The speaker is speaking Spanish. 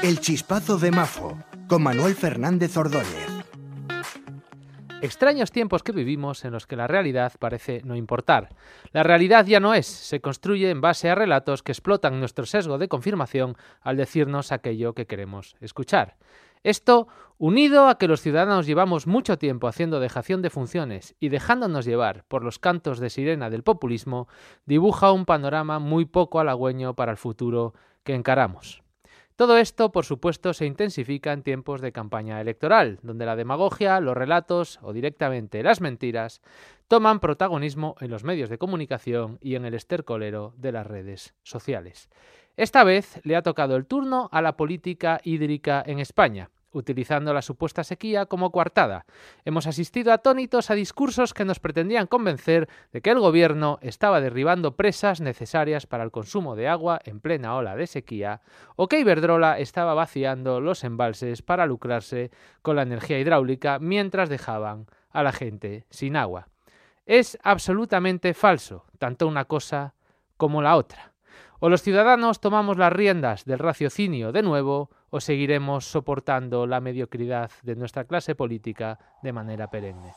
El chispazo de Mafo, con Manuel Fernández Ordóñez. Extraños tiempos que vivimos en los que la realidad parece no importar. La realidad ya no es, se construye en base a relatos que explotan nuestro sesgo de confirmación al decirnos aquello que queremos escuchar. Esto, unido a que los ciudadanos llevamos mucho tiempo haciendo dejación de funciones y dejándonos llevar por los cantos de sirena del populismo, dibuja un panorama muy poco halagüeño para el futuro que encaramos. Todo esto, por supuesto, se intensifica en tiempos de campaña electoral, donde la demagogia, los relatos o directamente las mentiras toman protagonismo en los medios de comunicación y en el estercolero de las redes sociales. Esta vez le ha tocado el turno a la política hídrica en España utilizando la supuesta sequía como coartada. Hemos asistido atónitos a discursos que nos pretendían convencer de que el gobierno estaba derribando presas necesarias para el consumo de agua en plena ola de sequía, o que Iberdrola estaba vaciando los embalses para lucrarse con la energía hidráulica mientras dejaban a la gente sin agua. Es absolutamente falso, tanto una cosa como la otra. O los ciudadanos tomamos las riendas del raciocinio de nuevo, o seguiremos soportando la mediocridad de nuestra clase política de manera perenne.